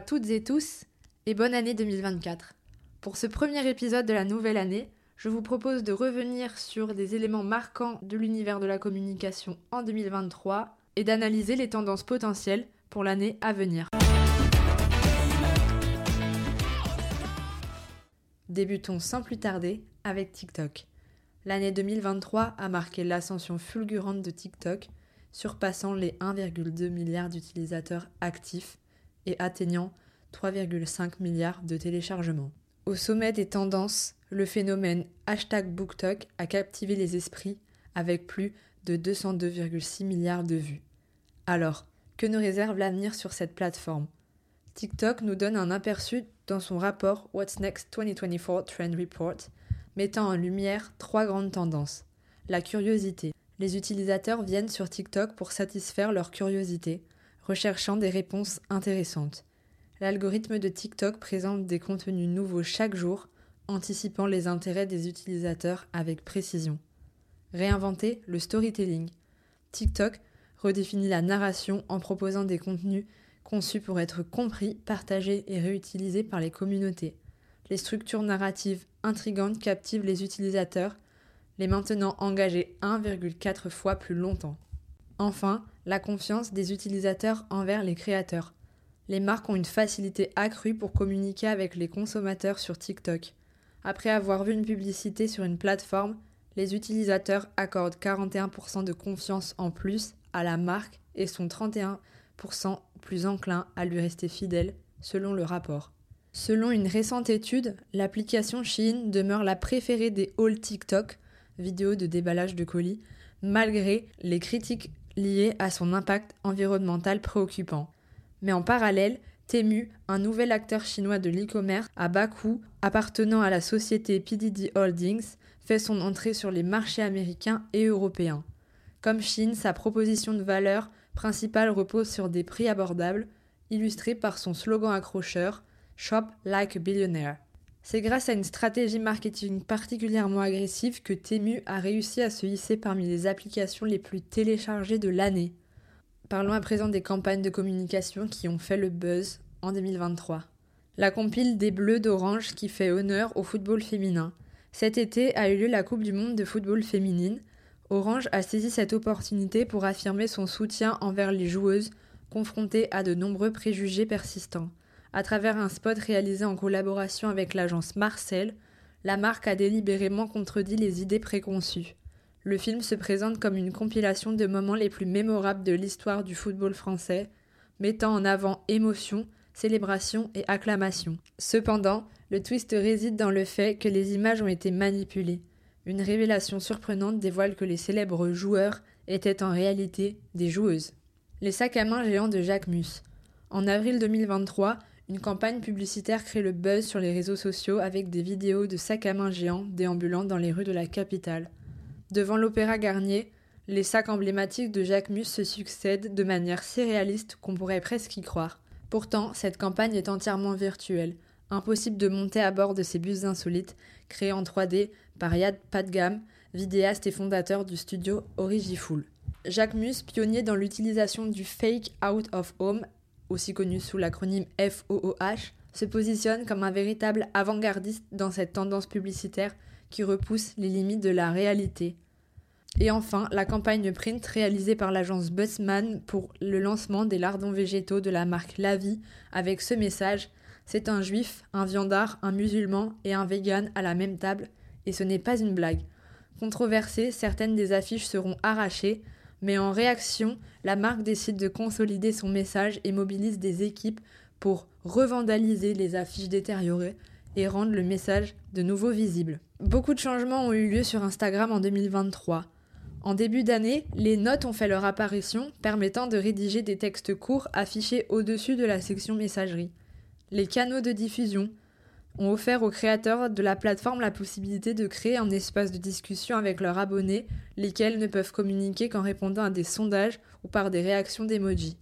Toutes et tous et bonne année 2024. Pour ce premier épisode de la nouvelle année, je vous propose de revenir sur des éléments marquants de l'univers de la communication en 2023 et d'analyser les tendances potentielles pour l'année à venir. Débutons sans plus tarder avec TikTok. L'année 2023 a marqué l'ascension fulgurante de TikTok, surpassant les 1,2 milliard d'utilisateurs actifs et atteignant 3,5 milliards de téléchargements. Au sommet des tendances, le phénomène hashtag BookTok a captivé les esprits avec plus de 202,6 milliards de vues. Alors, que nous réserve l'avenir sur cette plateforme? TikTok nous donne un aperçu dans son rapport What's Next 2024 Trend Report, mettant en lumière trois grandes tendances. La curiosité. Les utilisateurs viennent sur TikTok pour satisfaire leur curiosité, recherchant des réponses intéressantes. L'algorithme de TikTok présente des contenus nouveaux chaque jour, anticipant les intérêts des utilisateurs avec précision. Réinventer le storytelling. TikTok redéfinit la narration en proposant des contenus conçus pour être compris, partagés et réutilisés par les communautés. Les structures narratives intrigantes captivent les utilisateurs, les maintenant engagés 1,4 fois plus longtemps. Enfin, la confiance des utilisateurs envers les créateurs. Les marques ont une facilité accrue pour communiquer avec les consommateurs sur TikTok. Après avoir vu une publicité sur une plateforme, les utilisateurs accordent 41% de confiance en plus à la marque et sont 31% plus enclins à lui rester fidèles, selon le rapport. Selon une récente étude, l'application Shein demeure la préférée des hauls TikTok, vidéos de déballage de colis, malgré les critiques liées à son impact environnemental préoccupant. Mais en parallèle, Temu, un nouvel acteur chinois de l'e-commerce à bas coût appartenant à la société PDD Holdings, fait son entrée sur les marchés américains et européens. Comme Chine, sa proposition de valeur principale repose sur des prix abordables, illustrés par son slogan accrocheur Shop like a billionaire. C'est grâce à une stratégie marketing particulièrement agressive que Temu a réussi à se hisser parmi les applications les plus téléchargées de l'année. Parlons à présent des campagnes de communication qui ont fait le buzz en 2023. La compile des Bleus d'Orange qui fait honneur au football féminin. Cet été a eu lieu la Coupe du Monde de football féminine. Orange a saisi cette opportunité pour affirmer son soutien envers les joueuses confrontées à de nombreux préjugés persistants. À travers un spot réalisé en collaboration avec l'agence Marcel, la marque a délibérément contredit les idées préconçues. Le film se présente comme une compilation de moments les plus mémorables de l'histoire du football français, mettant en avant émotion, célébration et acclamation. Cependant, le twist réside dans le fait que les images ont été manipulées. Une révélation surprenante dévoile que les célèbres joueurs étaient en réalité des joueuses. Les sacs à main géants de Jacques Mus. En avril 2023, une campagne publicitaire crée le buzz sur les réseaux sociaux avec des vidéos de sacs à main géants déambulant dans les rues de la capitale. Devant l'Opéra Garnier, les sacs emblématiques de Jacques Mus se succèdent de manière si réaliste qu'on pourrait presque y croire. Pourtant, cette campagne est entièrement virtuelle. Impossible de monter à bord de ces bus insolites, créés en 3D par Yad Padgam, vidéaste et fondateur du studio Origiful. Jacques Mus, pionnier dans l'utilisation du fake out of home, aussi connu sous l'acronyme FOOH, se positionne comme un véritable avant-gardiste dans cette tendance publicitaire qui repousse les limites de la réalité. Et enfin, la campagne print réalisée par l'agence Buzzman pour le lancement des lardons végétaux de la marque Lavi avec ce message C'est un juif, un viandard, un musulman et un vegan à la même table, et ce n'est pas une blague. Controversées, certaines des affiches seront arrachées, mais en réaction, la marque décide de consolider son message et mobilise des équipes pour revandaliser les affiches détériorées et rendre le message de nouveau visible. Beaucoup de changements ont eu lieu sur Instagram en 2023. En début d'année, les notes ont fait leur apparition, permettant de rédiger des textes courts affichés au-dessus de la section messagerie. Les canaux de diffusion, ont offert aux créateurs de la plateforme la possibilité de créer un espace de discussion avec leurs abonnés, lesquels ne peuvent communiquer qu'en répondant à des sondages ou par des réactions d'emoji.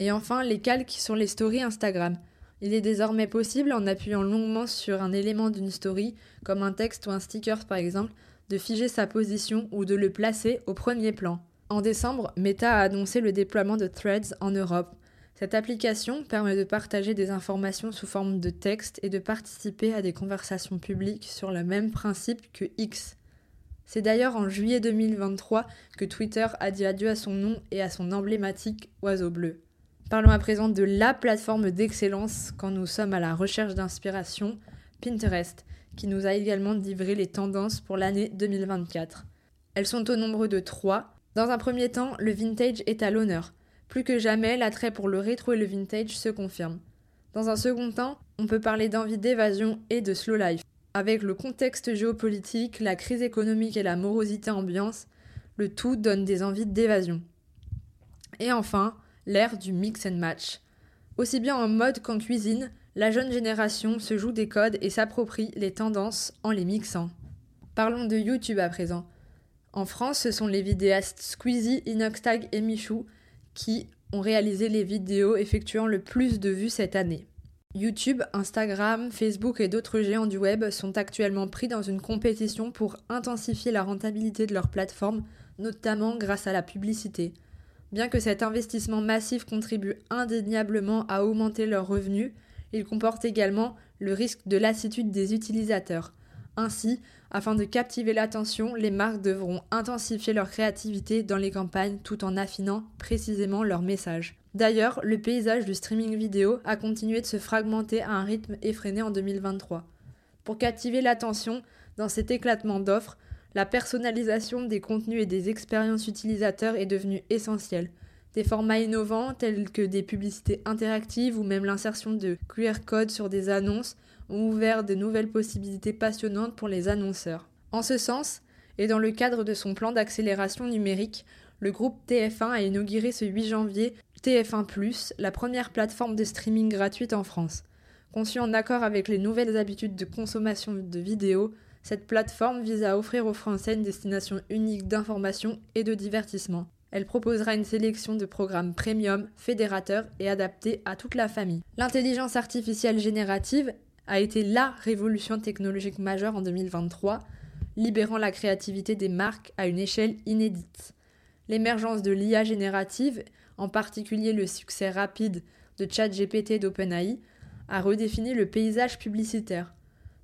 Et enfin, les calques sur les stories Instagram. Il est désormais possible, en appuyant longuement sur un élément d'une story, comme un texte ou un sticker par exemple, de figer sa position ou de le placer au premier plan. En décembre, Meta a annoncé le déploiement de Threads en Europe. Cette application permet de partager des informations sous forme de texte et de participer à des conversations publiques sur le même principe que X. C'est d'ailleurs en juillet 2023 que Twitter a dit adieu à son nom et à son emblématique oiseau bleu. Parlons à présent de la plateforme d'excellence quand nous sommes à la recherche d'inspiration, Pinterest, qui nous a également livré les tendances pour l'année 2024. Elles sont au nombre de trois. Dans un premier temps, le vintage est à l'honneur. Plus que jamais, l'attrait pour le rétro et le vintage se confirme. Dans un second temps, on peut parler d'envie d'évasion et de slow life. Avec le contexte géopolitique, la crise économique et la morosité ambiance, le tout donne des envies d'évasion. Et enfin, l'ère du mix and match. Aussi bien en mode qu'en cuisine, la jeune génération se joue des codes et s'approprie les tendances en les mixant. Parlons de YouTube à présent. En France, ce sont les vidéastes Squeezie, Inoxtag et Michou qui ont réalisé les vidéos effectuant le plus de vues cette année. YouTube, Instagram, Facebook et d'autres géants du web sont actuellement pris dans une compétition pour intensifier la rentabilité de leur plateforme, notamment grâce à la publicité. Bien que cet investissement massif contribue indéniablement à augmenter leurs revenus, il comporte également le risque de lassitude des utilisateurs. Ainsi, afin de captiver l'attention, les marques devront intensifier leur créativité dans les campagnes tout en affinant précisément leur message. D'ailleurs, le paysage du streaming vidéo a continué de se fragmenter à un rythme effréné en 2023. Pour captiver l'attention dans cet éclatement d'offres, la personnalisation des contenus et des expériences utilisateurs est devenue essentielle. Des formats innovants tels que des publicités interactives ou même l'insertion de QR codes sur des annonces ont ouvert de nouvelles possibilités passionnantes pour les annonceurs. En ce sens, et dans le cadre de son plan d'accélération numérique, le groupe TF1 a inauguré ce 8 janvier TF1 ⁇ la première plateforme de streaming gratuite en France. Conçue en accord avec les nouvelles habitudes de consommation de vidéos, cette plateforme vise à offrir aux Français une destination unique d'information et de divertissement. Elle proposera une sélection de programmes premium, fédérateurs et adaptés à toute la famille. L'intelligence artificielle générative a été la révolution technologique majeure en 2023, libérant la créativité des marques à une échelle inédite. L'émergence de l'IA générative, en particulier le succès rapide de ChatGPT d'OpenAI, a redéfini le paysage publicitaire.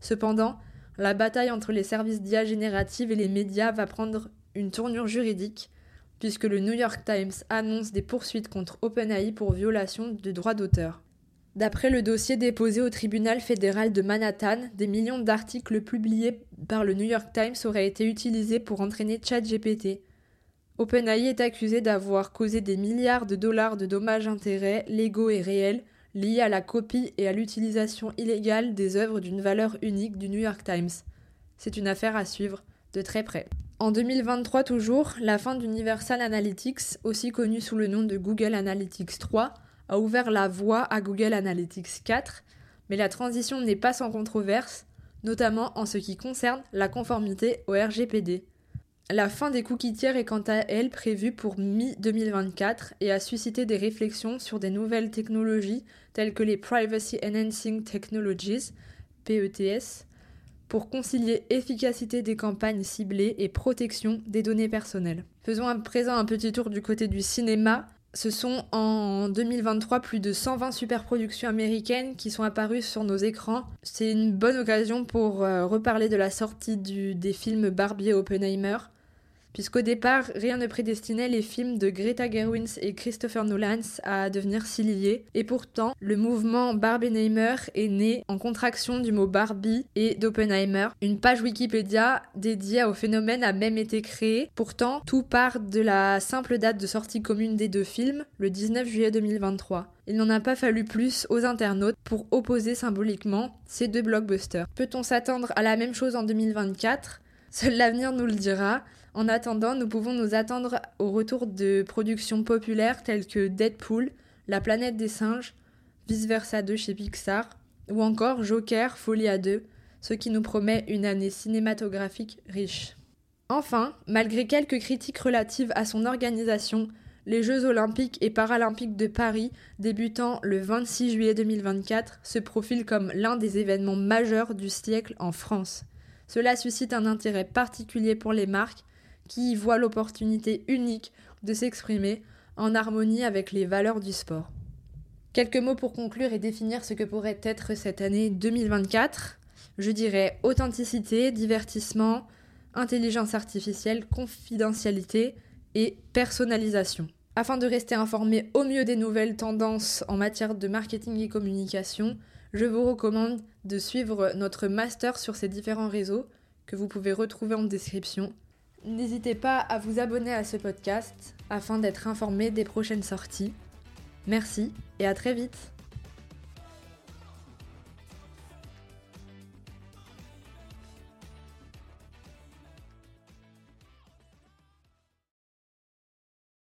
Cependant, la bataille entre les services d'IA générative et les médias va prendre une tournure juridique, puisque le New York Times annonce des poursuites contre OpenAI pour violation de droits d'auteur. D'après le dossier déposé au tribunal fédéral de Manhattan, des millions d'articles publiés par le New York Times auraient été utilisés pour entraîner ChatGPT. OpenAI est accusé d'avoir causé des milliards de dollars de dommages-intérêts légaux et réels liés à la copie et à l'utilisation illégale des œuvres d'une valeur unique du New York Times. C'est une affaire à suivre de très près. En 2023 toujours, la fin d'Universal Analytics, aussi connu sous le nom de Google Analytics 3, a ouvert la voie à Google Analytics 4, mais la transition n'est pas sans controverse, notamment en ce qui concerne la conformité au RGPD. La fin des cookies tiers est quant à elle prévue pour mi-2024 et a suscité des réflexions sur des nouvelles technologies telles que les Privacy Enhancing Technologies, PETS, pour concilier efficacité des campagnes ciblées et protection des données personnelles. Faisons à présent un petit tour du côté du cinéma ce sont en 2023 plus de 120 superproductions américaines qui sont apparues sur nos écrans. C'est une bonne occasion pour euh, reparler de la sortie des films Barbie et Oppenheimer puisqu'au départ, rien ne prédestinait les films de Greta Gerwins et Christopher Nolan à devenir si liés, et pourtant, le mouvement Barbenheimer est né en contraction du mot Barbie et d'Oppenheimer. Une page Wikipédia dédiée au phénomène a même été créée, pourtant, tout part de la simple date de sortie commune des deux films, le 19 juillet 2023. Il n'en a pas fallu plus aux internautes pour opposer symboliquement ces deux blockbusters. Peut-on s'attendre à la même chose en 2024 Seul l'avenir nous le dira. En attendant, nous pouvons nous attendre au retour de productions populaires telles que Deadpool, La planète des singes, Vice Versa 2 chez Pixar, ou encore Joker, Folie à 2, ce qui nous promet une année cinématographique riche. Enfin, malgré quelques critiques relatives à son organisation, les Jeux olympiques et paralympiques de Paris, débutant le 26 juillet 2024, se profilent comme l'un des événements majeurs du siècle en France. Cela suscite un intérêt particulier pour les marques qui y voient l'opportunité unique de s'exprimer en harmonie avec les valeurs du sport. Quelques mots pour conclure et définir ce que pourrait être cette année 2024. Je dirais authenticité, divertissement, intelligence artificielle, confidentialité et personnalisation. Afin de rester informé au mieux des nouvelles tendances en matière de marketing et communication, je vous recommande de suivre notre master sur ces différents réseaux que vous pouvez retrouver en description. N'hésitez pas à vous abonner à ce podcast afin d'être informé des prochaines sorties. Merci et à très vite